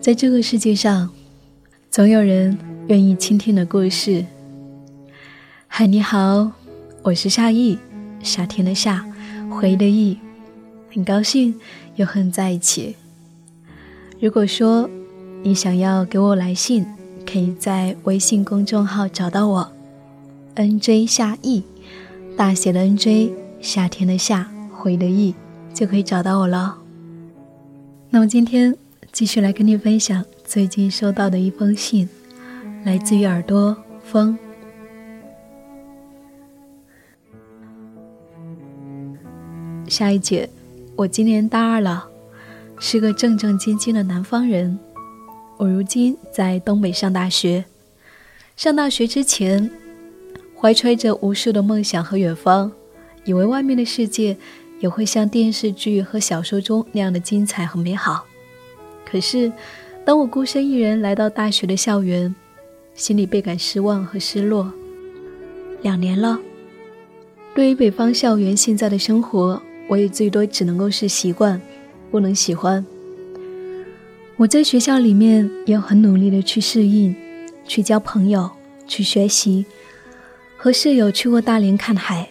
在这个世界上，总有人愿意倾听的故事。嗨，你好，我是夏意，夏天的夏，回忆的忆，很高兴又和你在一起。如果说你想要给我来信，可以在微信公众号找到我，nj 夏意，大写的 nj，夏天的夏，回忆的忆，就可以找到我了。那么今天。继续来跟你分享最近收到的一封信，来自于耳朵风。下一节，我今年大二了，是个正正经经的南方人。我如今在东北上大学。上大学之前，怀揣着无数的梦想和远方，以为外面的世界也会像电视剧和小说中那样的精彩和美好。可是，当我孤身一人来到大学的校园，心里倍感失望和失落。两年了，对于北方校园现在的生活，我也最多只能够是习惯，不能喜欢。我在学校里面也很努力的去适应，去交朋友，去学习，和室友去过大连看海。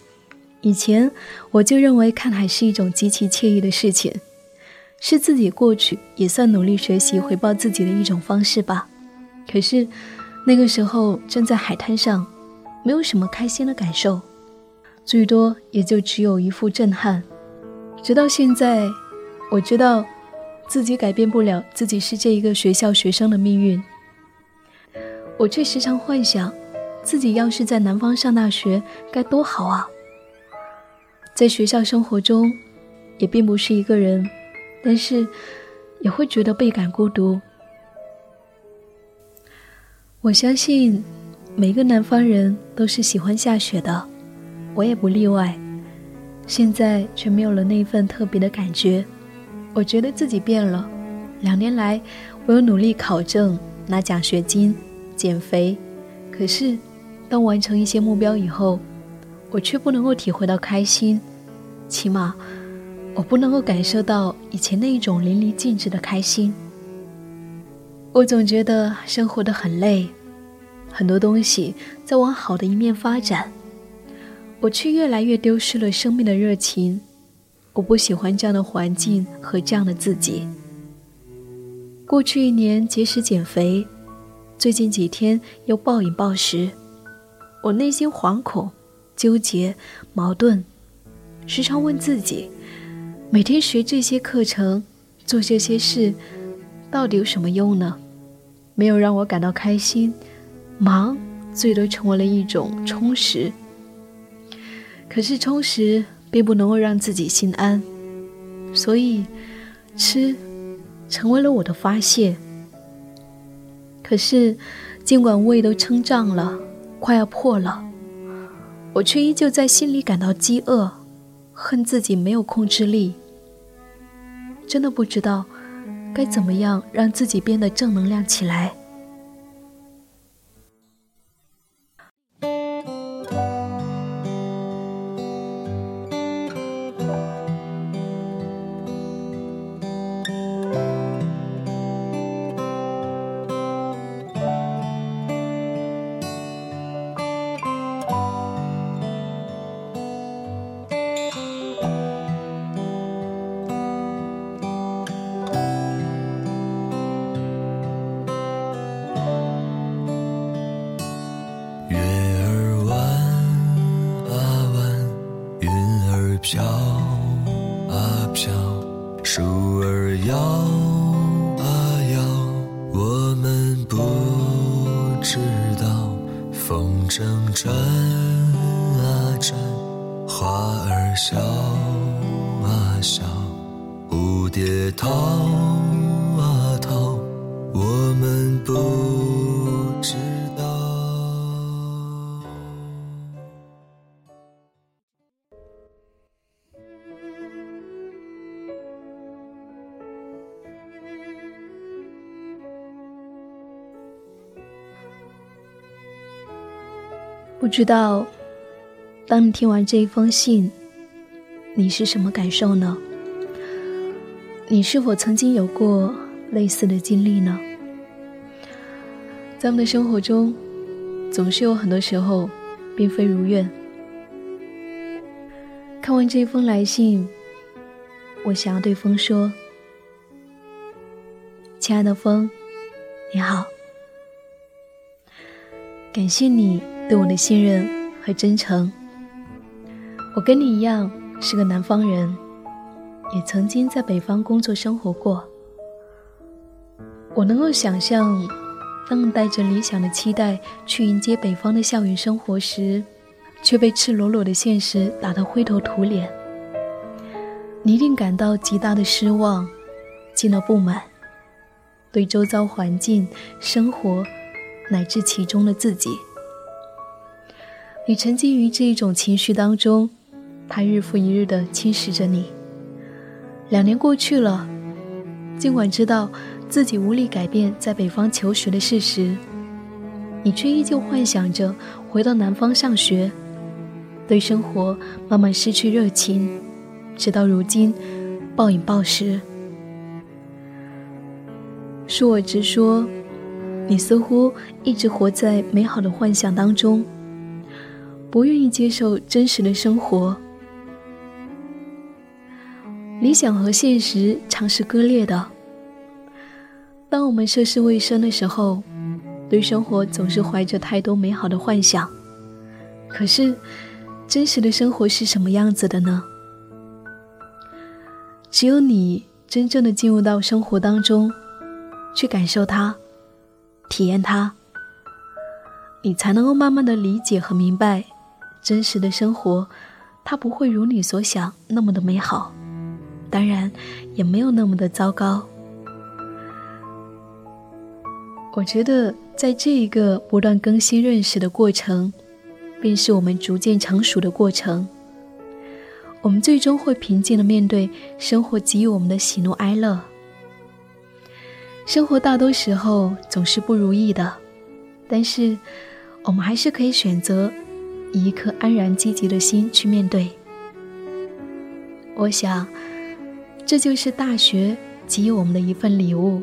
以前我就认为看海是一种极其惬意的事情。是自己过去也算努力学习回报自己的一种方式吧。可是那个时候站在海滩上，没有什么开心的感受，最多也就只有一副震撼。直到现在，我知道自己改变不了自己是这一个学校学生的命运。我却时常幻想，自己要是在南方上大学该多好啊！在学校生活中，也并不是一个人。但是，也会觉得倍感孤独。我相信，每个南方人都是喜欢下雪的，我也不例外。现在却没有了那份特别的感觉。我觉得自己变了。两年来，我有努力考证、拿奖学金、减肥，可是，当完成一些目标以后，我却不能够体会到开心。起码。我不能够感受到以前那一种淋漓尽致的开心。我总觉得生活的很累，很多东西在往好的一面发展，我却越来越丢失了生命的热情。我不喜欢这样的环境和这样的自己。过去一年节食减肥，最近几天又暴饮暴食，我内心惶恐、纠结、矛盾，时常问自己。每天学这些课程，做这些事，到底有什么用呢？没有让我感到开心，忙最多成为了一种充实。可是充实并不能够让自己心安，所以吃成为了我的发泄。可是尽管胃都撑胀了，快要破了，我却依旧在心里感到饥饿。恨自己没有控制力，真的不知道该怎么样让自己变得正能量起来。飘啊飘，树儿摇啊摇，我们不知道风筝转啊转，花儿笑啊笑，蝴蝶逃不知道，当你听完这一封信，你是什么感受呢？你是否曾经有过类似的经历呢？在我们的生活中，总是有很多时候并非如愿。看完这一封来信，我想要对风说：“亲爱的风，你好，感谢你对我的信任和真诚。我跟你一样是个南方人，也曾经在北方工作生活过。我能够想象，当你带着理想的期待去迎接北方的校园生活时。”却被赤裸裸的现实打得灰头土脸，你一定感到极大的失望，进而不满，对周遭环境、生活乃至其中的自己，你沉浸于这一种情绪当中，它日复一日地侵蚀着你。两年过去了，尽管知道自己无力改变在北方求学的事实，你却依旧幻想着回到南方上学。对生活慢慢失去热情，直到如今暴饮暴食。恕我直说，你似乎一直活在美好的幻想当中，不愿意接受真实的生活。理想和现实常是割裂的。当我们涉世未深的时候，对生活总是怀着太多美好的幻想，可是。真实的生活是什么样子的呢？只有你真正的进入到生活当中，去感受它，体验它，你才能够慢慢的理解和明白，真实的生活，它不会如你所想那么的美好，当然也没有那么的糟糕。我觉得在这一个不断更新认识的过程。便是我们逐渐成熟的过程。我们最终会平静的面对生活给予我们的喜怒哀乐。生活大多时候总是不如意的，但是我们还是可以选择以一颗安然积极的心去面对。我想，这就是大学给予我们的一份礼物。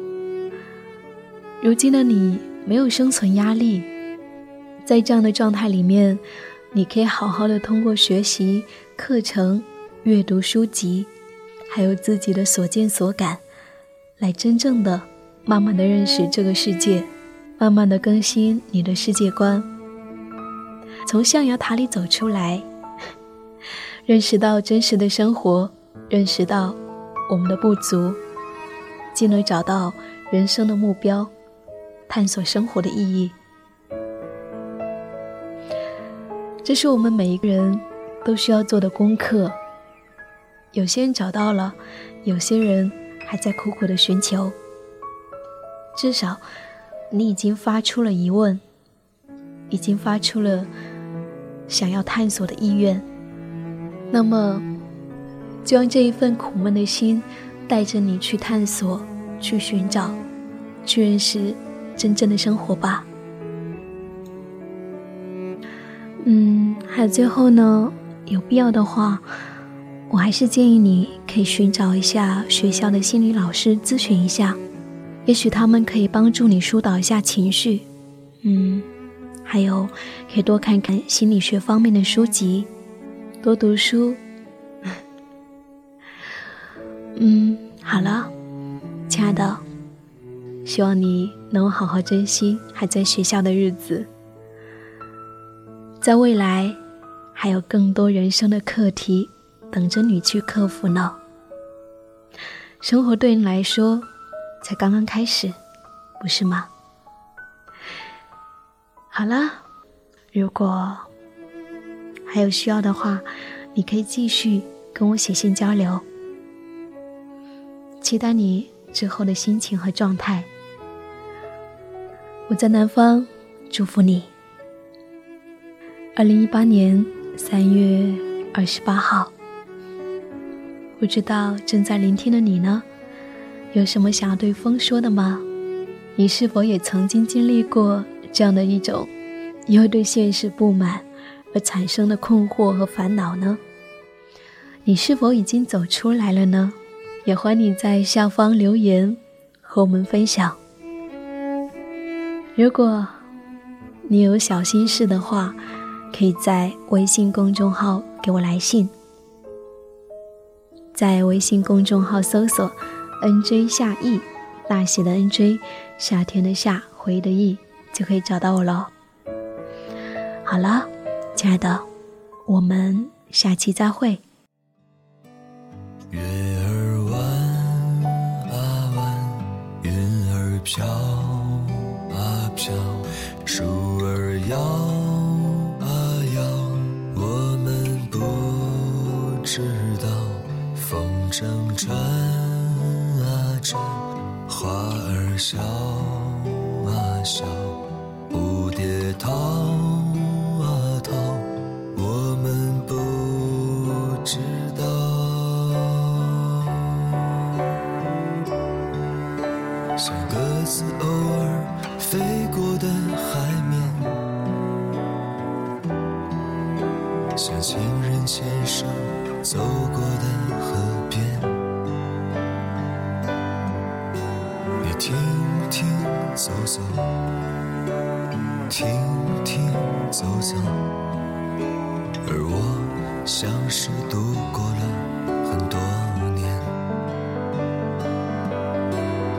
如今的你没有生存压力。在这样的状态里面，你可以好好的通过学习课程、阅读书籍，还有自己的所见所感，来真正的、慢慢的认识这个世界，慢慢的更新你的世界观，从象牙塔里走出来，认识到真实的生活，认识到我们的不足，进而找到人生的目标，探索生活的意义。这是我们每一个人都需要做的功课。有些人找到了，有些人还在苦苦的寻求。至少，你已经发出了疑问，已经发出了想要探索的意愿。那么，就让这一份苦闷的心带着你去探索、去寻找、去认识真正的生活吧。嗯，还有最后呢，有必要的话，我还是建议你可以寻找一下学校的心理老师咨询一下，也许他们可以帮助你疏导一下情绪。嗯，还有可以多看看心理学方面的书籍，多读书。嗯，好了，亲爱的，希望你能好好珍惜还在学校的日子。在未来，还有更多人生的课题等着你去克服呢。生活对你来说才刚刚开始，不是吗？好了，如果还有需要的话，你可以继续跟我写信交流。期待你之后的心情和状态。我在南方，祝福你。二零一八年三月二十八号，不知道正在聆听的你呢，有什么想要对风说的吗？你是否也曾经经历过这样的一种因为对现实不满而产生的困惑和烦恼呢？你是否已经走出来了呢？也欢迎你在下方留言，和我们分享。如果你有小心事的话，可以在微信公众号给我来信，在微信公众号搜索 “nj 夏意”，大写的 “nj”，夏天的夏，回忆的忆，就可以找到我了。好了，亲爱的，我们下期再会。月儿弯啊弯，云儿飘啊飘，树儿摇啊摇，我们不知道，风筝转啊转，花儿笑啊笑，像情人牵手走过的河边。你停停走走，停停走走，而我像是度过了很多年。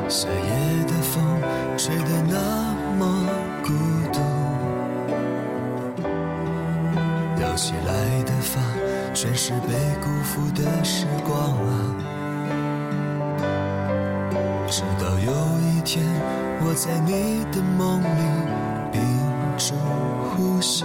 夏夜的风吹得那么飘起来的发全是被辜负的时光啊。直到有一天，我在你的梦里屏住呼吸。